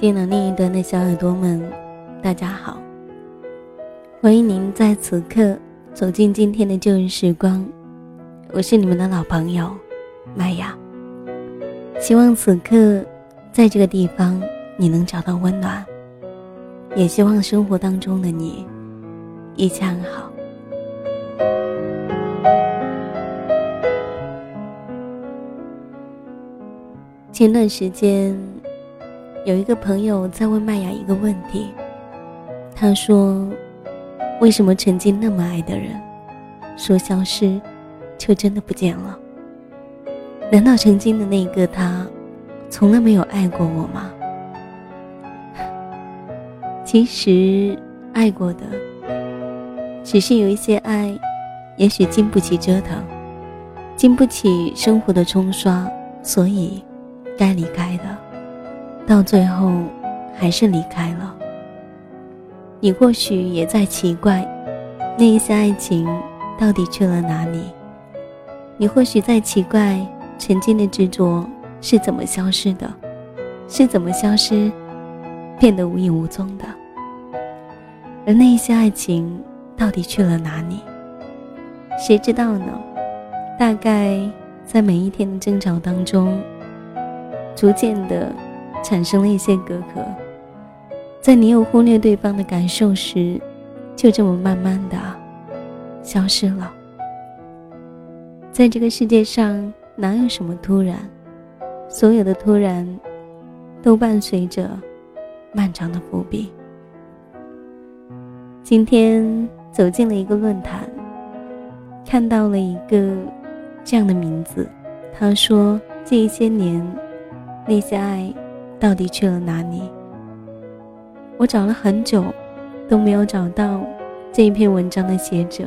电脑另一端的小耳朵们，大家好！欢迎您在此刻走进今天的旧日时光，我是你们的老朋友麦雅。希望此刻在这个地方你能找到温暖，也希望生活当中的你一切安好。前段时间。有一个朋友在问麦雅一个问题，他说：“为什么曾经那么爱的人，说消失，就真的不见了？难道曾经的那个他，从来没有爱过我吗？”其实，爱过的，只是有一些爱，也许经不起折腾，经不起生活的冲刷，所以该离开的。到最后，还是离开了。你或许也在奇怪，那一些爱情到底去了哪里？你或许在奇怪，曾经的执着是怎么消失的，是怎么消失，变得无影无踪的？而那一些爱情到底去了哪里？谁知道呢？大概在每一天的争吵当中，逐渐的。产生了一些隔阂，在你有忽略对方的感受时，就这么慢慢的消失了。在这个世界上，哪有什么突然？所有的突然，都伴随着漫长的伏笔。今天走进了一个论坛，看到了一个这样的名字，他说：“这一些年，那些爱。”到底去了哪里？我找了很久，都没有找到这一篇文章的写者，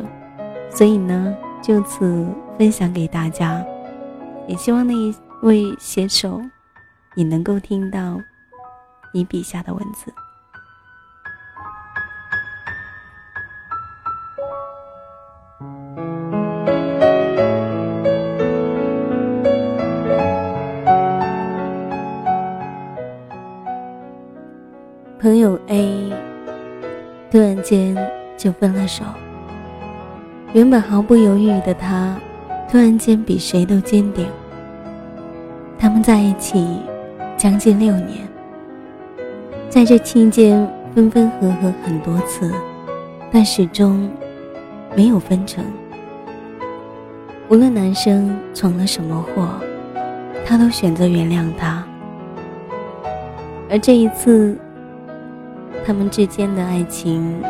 所以呢，就此分享给大家，也希望那一位写手，你能够听到你笔下的文字。朋友 A 突然间就分了手。原本毫不犹豫的他，突然间比谁都坚定。他们在一起将近六年，在这期间分分合合很多次，但始终没有分成。无论男生闯了什么祸，他都选择原谅他。而这一次。他们之间的爱情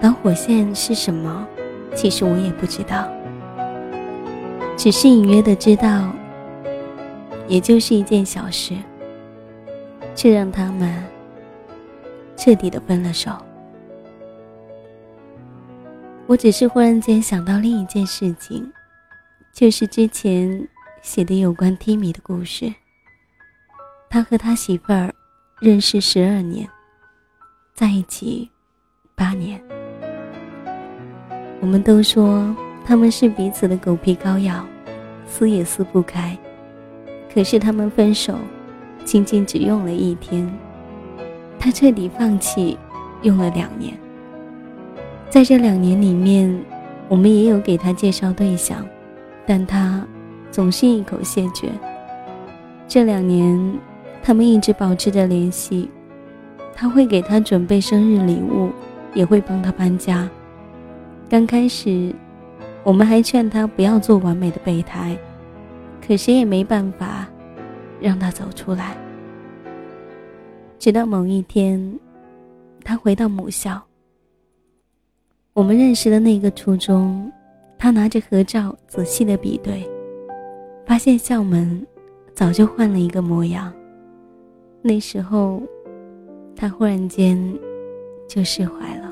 导火线是什么？其实我也不知道，只是隐约的知道，也就是一件小事，却让他们彻底的分了手。我只是忽然间想到另一件事情，就是之前写的有关 Timmy 的故事，他和他媳妇儿。认识十二年，在一起八年。我们都说他们是彼此的狗皮膏药，撕也撕不开。可是他们分手，仅仅只用了一天，他彻底放弃，用了两年。在这两年里面，我们也有给他介绍对象，但他总是一口谢绝。这两年。他们一直保持着联系，他会给他准备生日礼物，也会帮他搬家。刚开始，我们还劝他不要做完美的备胎，可谁也没办法让他走出来。直到某一天，他回到母校，我们认识的那个初中，他拿着合照仔细的比对，发现校门早就换了一个模样。那时候，他忽然间就释怀了。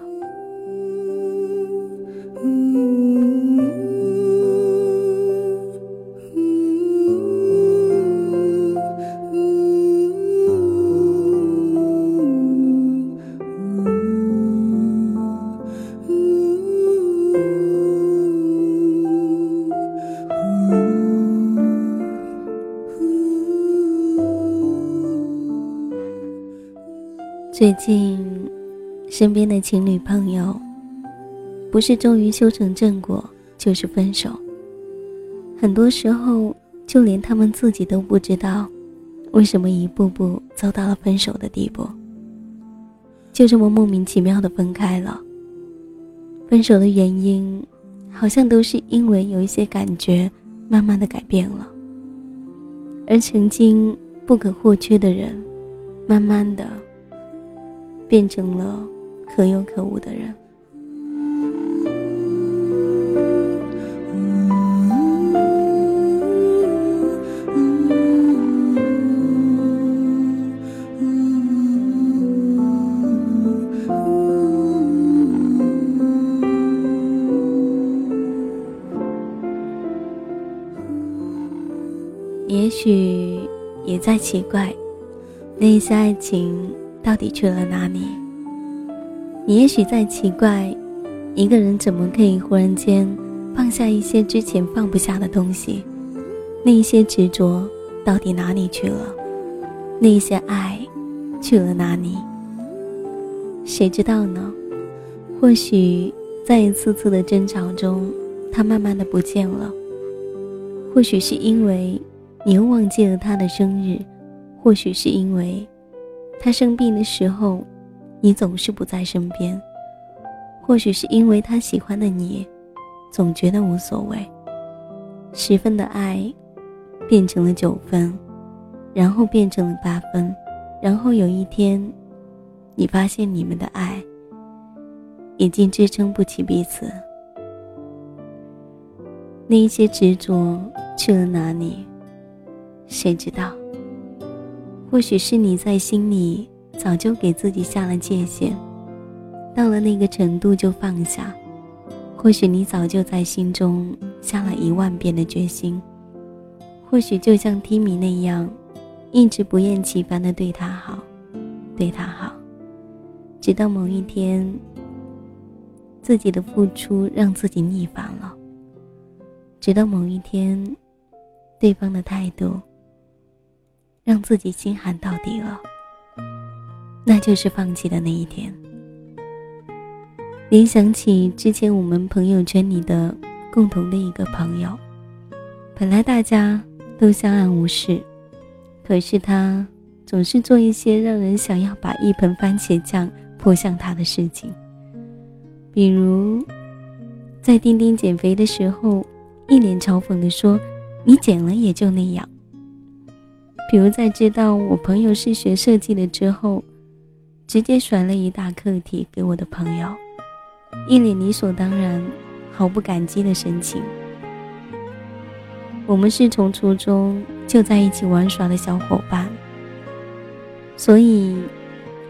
最近，身边的情侣朋友，不是终于修成正果，就是分手。很多时候，就连他们自己都不知道，为什么一步步走到了分手的地步。就这么莫名其妙的分开了。分手的原因，好像都是因为有一些感觉慢慢的改变了，而曾经不可或缺的人，慢慢的。变成了可有可无的人。也许也在奇怪，那些爱情。到底去了哪里？你也许在奇怪，一个人怎么可以忽然间放下一些之前放不下的东西？那些执着到底哪里去了？那些爱去了哪里？谁知道呢？或许在一次次的争吵中，他慢慢的不见了。或许是因为你又忘记了他的生日，或许是因为。他生病的时候，你总是不在身边。或许是因为他喜欢的你，总觉得无所谓。十分的爱，变成了九分，然后变成了八分，然后有一天，你发现你们的爱已经支撑不起彼此。那一些执着去了哪里？谁知道？或许是你在心里早就给自己下了界限，到了那个程度就放下。或许你早就在心中下了一万遍的决心。或许就像 Timmy 那样，一直不厌其烦的对他好，对他好，直到某一天，自己的付出让自己腻烦了。直到某一天，对方的态度。让自己心寒到底了，那就是放弃的那一天。联想起之前我们朋友圈里的共同的一个朋友，本来大家都相安无事，可是他总是做一些让人想要把一盆番茄酱泼向他的事情，比如在丁丁减肥的时候，一脸嘲讽的说：“你减了也就那样。”比如在知道我朋友是学设计的之后，直接甩了一大课题给我的朋友，一脸理所当然、毫不感激的神情。我们是从初中就在一起玩耍的小伙伴，所以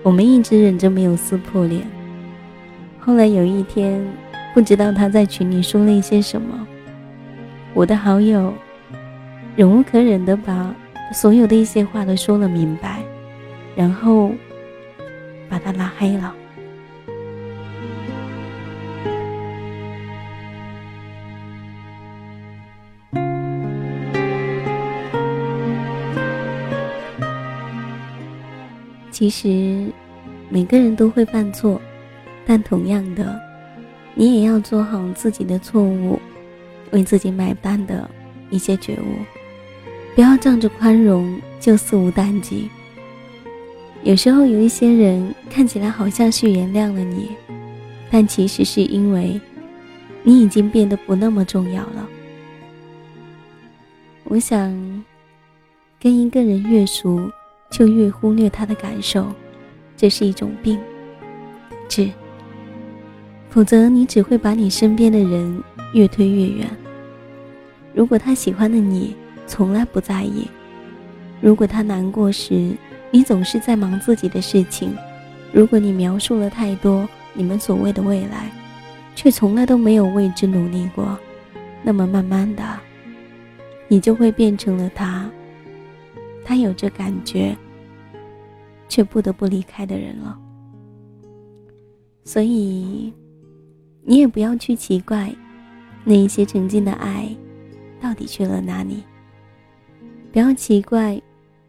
我们一直忍着没有撕破脸。后来有一天，不知道他在群里说了一些什么，我的好友忍无可忍的把。所有的一些话都说了明白，然后把他拉黑了。其实每个人都会犯错，但同样的，你也要做好自己的错误，为自己买单的一些觉悟。不要仗着宽容就肆无惮忌。有时候有一些人看起来好像是原谅了你，但其实是因为你已经变得不那么重要了。我想，跟一个人越熟，就越忽略他的感受，这是一种病，治。否则你只会把你身边的人越推越远。如果他喜欢的你。从来不在意。如果他难过时，你总是在忙自己的事情，如果你描述了太多你们所谓的未来，却从来都没有为之努力过，那么慢慢的，你就会变成了他，他有着感觉，却不得不离开的人了。所以，你也不要去奇怪，那一些曾经的爱，到底去了哪里？不要奇怪，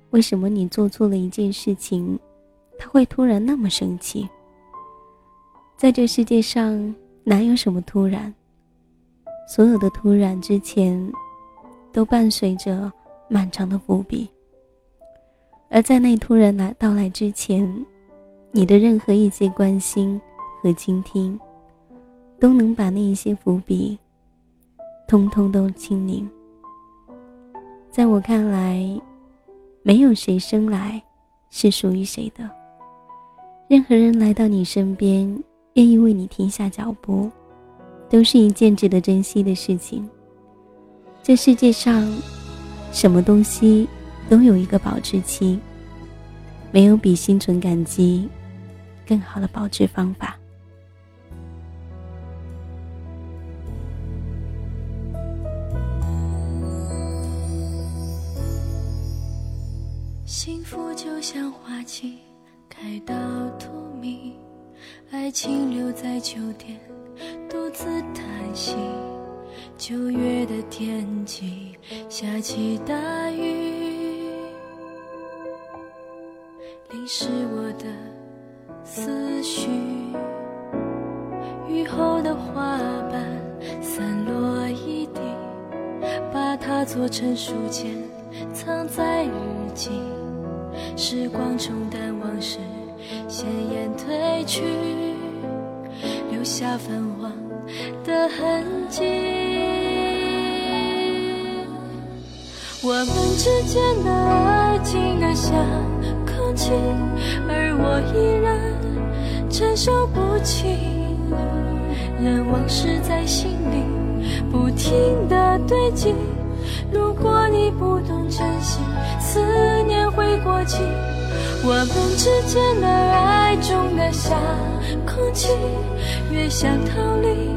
为什么你做错了一件事情，他会突然那么生气？在这世界上。哪有什么突然？所有的突然之前，都伴随着漫长的伏笔。而在那突然来到来之前，你的任何一些关心和倾听，都能把那一些伏笔，通通都清零。在我看来，没有谁生来是属于谁的。任何人来到你身边。愿意为你停下脚步，都是一件值得珍惜的事情。这世界上，什么东西都有一个保质期，没有比心存感激更好的保质方法。开到荼蘼。爱情留在秋天，独自叹息。九月的天气，下起大雨，淋湿我的思绪。雨后的花瓣散落一地，把它做成书签，藏在日记。时光冲淡往事。鲜艳褪去，留下泛黄的痕迹。我们之间的爱静得像空气，而我依然承受不起。任往事在心里不停地堆积。如果你不懂珍惜，思念会过期。我们之间的爱重得像空气，越想逃离，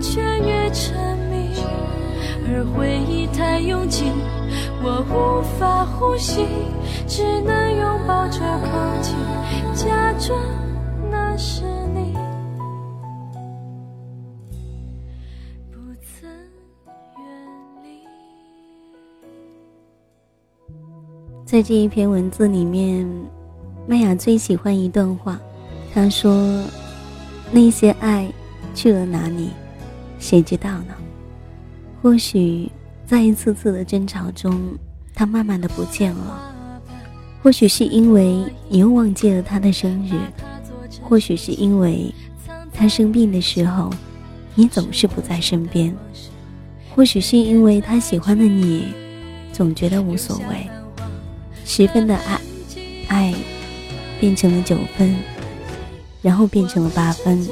却越沉迷。而回忆太拥挤，我无法呼吸，只能拥抱着空气，假装那是在这一篇文字里面，麦雅最喜欢一段话。她说：“那些爱去了哪里？谁知道呢？或许在一次次的争吵中，他慢慢的不见了。或许是因为你又忘记了他的生日，或许是因为他生病的时候，你总是不在身边，或许是因为他喜欢的你，总觉得无所谓。”十分的爱，爱变成了九分，然后变成了八分，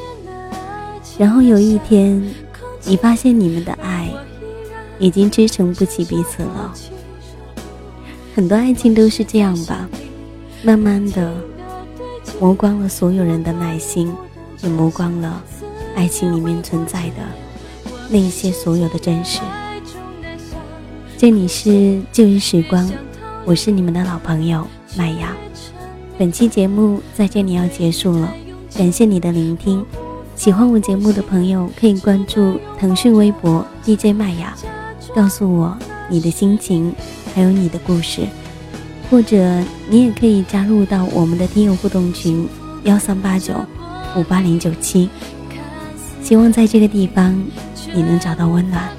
然后有一天，你发现你们的爱已经支撑不起彼此了。很多爱情都是这样吧，慢慢的磨光了所有人的耐心，也磨光了爱情里面存在的那些所有的真实。这里是旧日时光。我是你们的老朋友麦芽，本期节目在这里要结束了，感谢你的聆听。喜欢我节目的朋友可以关注腾讯微博 DJ 麦芽，告诉我你的心情，还有你的故事，或者你也可以加入到我们的听友互动群幺三八九五八零九七。希望在这个地方你能找到温暖。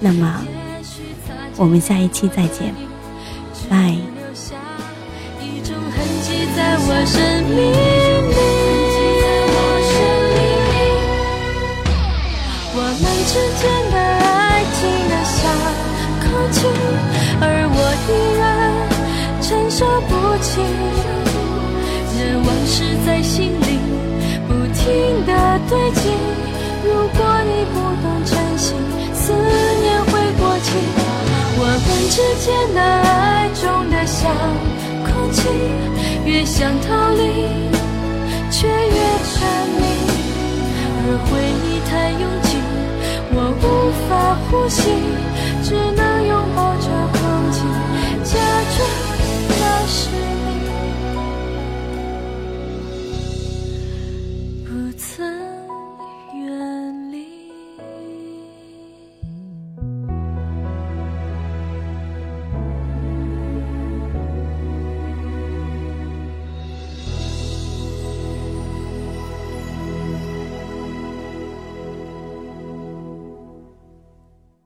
那么，我们下一期再见。爱留下一种痕迹在我生命里我们之间的爱静得像空气而我依然承受不起任往事在心时间那爱中的香，空气越想逃离，却越沉迷，而回忆太拥挤，我无法呼吸。